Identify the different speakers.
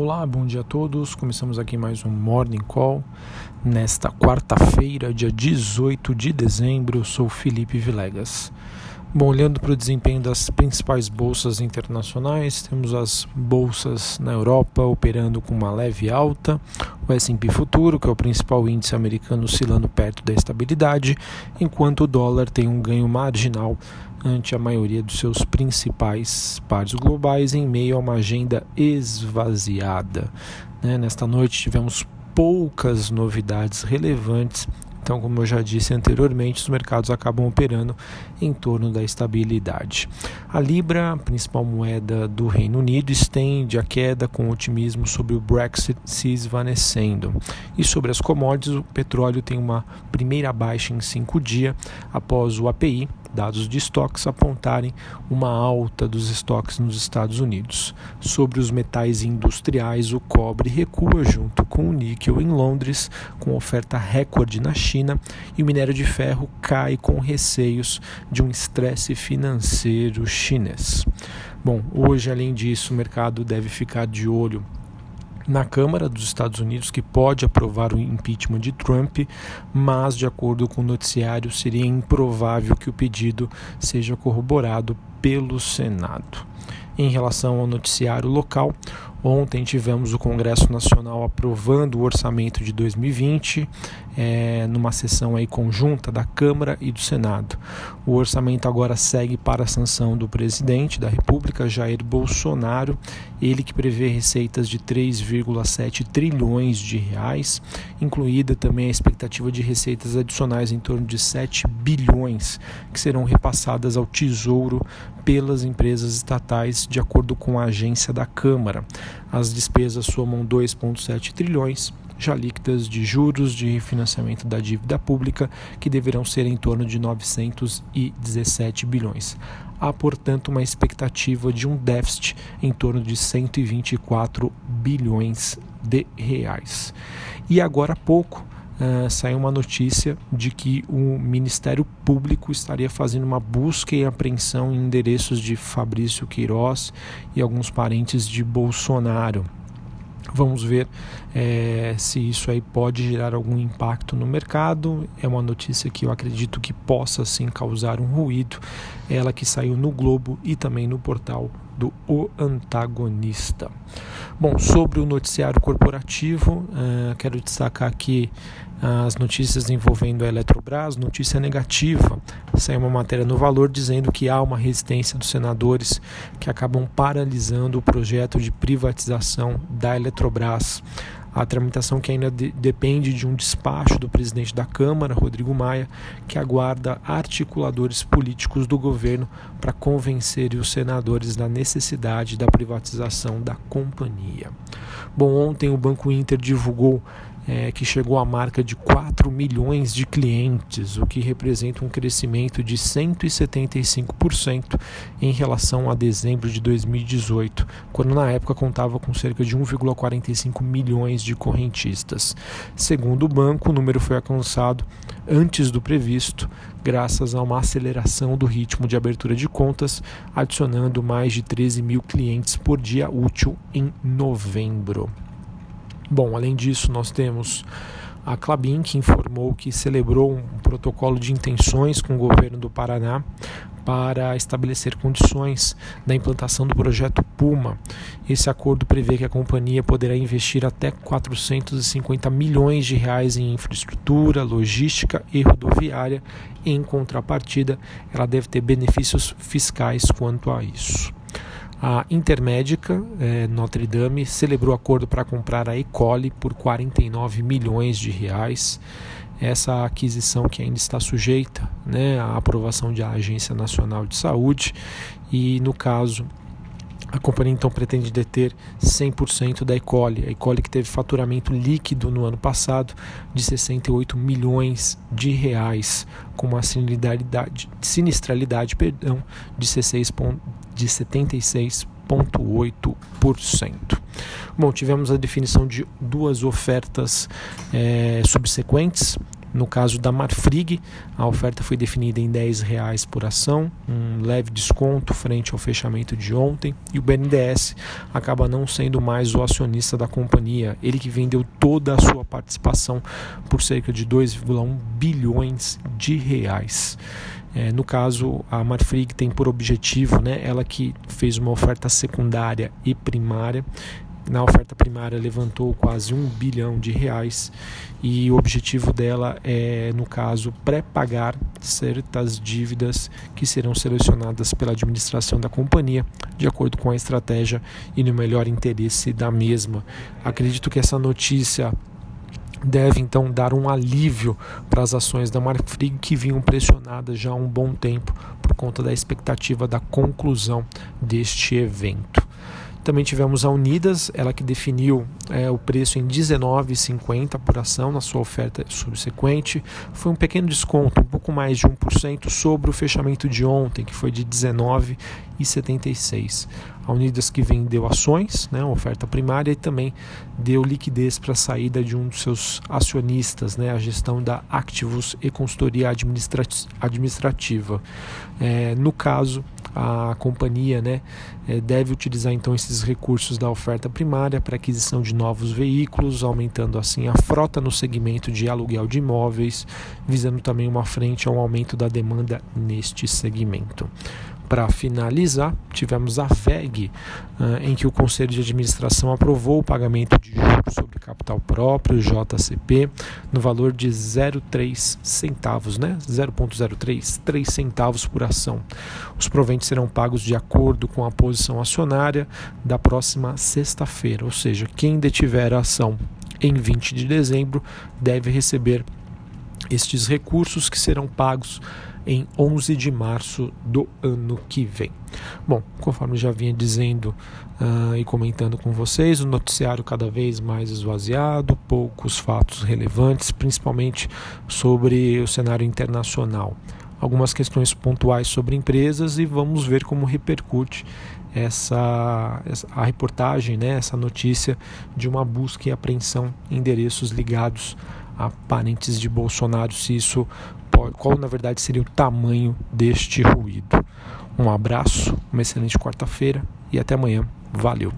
Speaker 1: Olá, bom dia a todos. Começamos aqui mais um Morning Call. Nesta quarta-feira, dia 18 de dezembro, eu sou Felipe Vilegas. Bom, olhando para o desempenho das principais bolsas internacionais, temos as bolsas na Europa operando com uma leve alta, o S&P Futuro, que é o principal índice americano, oscilando perto da estabilidade, enquanto o dólar tem um ganho marginal ante a maioria dos seus principais pares globais em meio a uma agenda esvaziada. Né? Nesta noite tivemos poucas novidades relevantes então, como eu já disse anteriormente, os mercados acabam operando em torno da estabilidade. A Libra, principal moeda do Reino Unido, estende a queda com otimismo sobre o Brexit se esvanecendo. E sobre as commodities, o petróleo tem uma primeira baixa em cinco dias após o API, dados de estoques apontarem uma alta dos estoques nos Estados Unidos. Sobre os metais industriais, o cobre recua junto com o níquel em Londres, com oferta recorde na China, e o minério de ferro cai com receios de um estresse financeiro chinês. Bom, hoje, além disso, o mercado deve ficar de olho na Câmara dos Estados Unidos que pode aprovar o impeachment de Trump, mas, de acordo com o noticiário, seria improvável que o pedido seja corroborado pelo Senado. Em relação ao noticiário local, Ontem tivemos o Congresso Nacional aprovando o orçamento de 2020, é, numa sessão aí conjunta da Câmara e do Senado. O orçamento agora segue para a sanção do presidente da República, Jair Bolsonaro, ele que prevê receitas de 3,7 trilhões de reais, incluída também a expectativa de receitas adicionais em torno de 7 bilhões, que serão repassadas ao Tesouro pelas empresas estatais, de acordo com a agência da Câmara. As despesas somam 2,7 trilhões, já líquidas de juros de refinanciamento da dívida pública, que deverão ser em torno de 917 bilhões. Há, portanto, uma expectativa de um déficit em torno de 124 bilhões de reais. E agora há pouco, uh, saiu uma notícia de que o Ministério Público estaria fazendo uma busca e apreensão em endereços de Fabrício Queiroz e alguns parentes de Bolsonaro. Vamos ver é, se isso aí pode gerar algum impacto no mercado. É uma notícia que eu acredito que possa sim causar um ruído. Ela que saiu no Globo e também no portal do O Antagonista. Bom, sobre o noticiário corporativo, uh, quero destacar aqui as notícias envolvendo a Eletrobras, notícia negativa. Saiu uma matéria no Valor dizendo que há uma resistência dos senadores que acabam paralisando o projeto de privatização da Eletrobras. A tramitação que ainda de, depende de um despacho do presidente da Câmara, Rodrigo Maia, que aguarda articuladores políticos do governo para convencer os senadores da necessidade da privatização da companhia. Bom, ontem o Banco Inter divulgou é, que chegou à marca de 4 milhões de clientes, o que representa um crescimento de 175% em relação a dezembro de 2018, quando na época contava com cerca de 1,45 milhões de correntistas. Segundo o banco, o número foi alcançado antes do previsto, graças a uma aceleração do ritmo de abertura de contas, adicionando mais de 13 mil clientes por dia útil em novembro. Bom, além disso, nós temos a Clabin, que informou que celebrou um protocolo de intenções com o governo do Paraná para estabelecer condições da implantação do projeto Puma. Esse acordo prevê que a companhia poderá investir até 450 milhões de reais em infraestrutura, logística e rodoviária. Em contrapartida, ela deve ter benefícios fiscais quanto a isso. A Intermédica é, Notre Dame celebrou acordo para comprar a Ecole por 49 milhões de reais. Essa aquisição que ainda está sujeita né, à aprovação da Agência Nacional de Saúde e, no caso, a companhia então pretende deter 100% da Ecole, a Ecole que teve faturamento líquido no ano passado de 68 milhões de reais, com uma sinistralidade, sinistralidade perdão, de 16, de 76,8%. Bom, tivemos a definição de duas ofertas é, subsequentes No caso da Marfrig, a oferta foi definida em R$ 10,00 por ação, um leve desconto frente ao fechamento de ontem, e o BNDES acaba não sendo mais o acionista da companhia, ele que vendeu toda a sua participação por cerca de 2,1 bilhões de reais. É, no caso, a Marfrig tem por objetivo, né, ela que fez uma oferta secundária e primária, na oferta primária levantou quase um bilhão de reais e o objetivo dela é, no caso, pré-pagar certas dívidas que serão selecionadas pela administração da companhia de acordo com a estratégia e no melhor interesse da mesma. Acredito que essa notícia deve então dar um alívio para as ações da Marfrig que vinham pressionadas já há um bom tempo por conta da expectativa da conclusão deste evento. Também tivemos a Unidas, ela que definiu é, o preço em R$ 19,50 por ação na sua oferta subsequente. Foi um pequeno desconto, um pouco mais de 1% sobre o fechamento de ontem, que foi de R$ 19,76. A Unidas que vendeu ações, né, oferta primária, e também deu liquidez para a saída de um dos seus acionistas, né, a gestão da Activus e consultoria administrativa. É, no caso, a companhia né, é, deve utilizar então esses recursos da oferta primária para aquisição de novos veículos, aumentando assim a frota no segmento de aluguel de imóveis, visando também uma frente ao aumento da demanda neste segmento. Para finalizar, tivemos a VEG, uh, em que o Conselho de Administração aprovou o pagamento de juros sobre capital próprio, JCP, no valor de 0,3 centavos, né? 0,03, 3 centavos por ação. Os proventos serão pagos de acordo com a posição acionária da próxima sexta-feira, ou seja, quem detiver a ação em 20 de dezembro deve receber estes recursos que serão pagos em 11 de março do ano que vem. Bom, conforme já vinha dizendo uh, e comentando com vocês, o noticiário cada vez mais esvaziado, poucos fatos relevantes, principalmente sobre o cenário internacional. Algumas questões pontuais sobre empresas e vamos ver como repercute essa, a reportagem, né, essa notícia de uma busca e apreensão em endereços ligados a parentes de Bolsonaro, se isso qual na verdade seria o tamanho deste ruído. Um abraço, uma excelente quarta-feira e até amanhã. Valeu!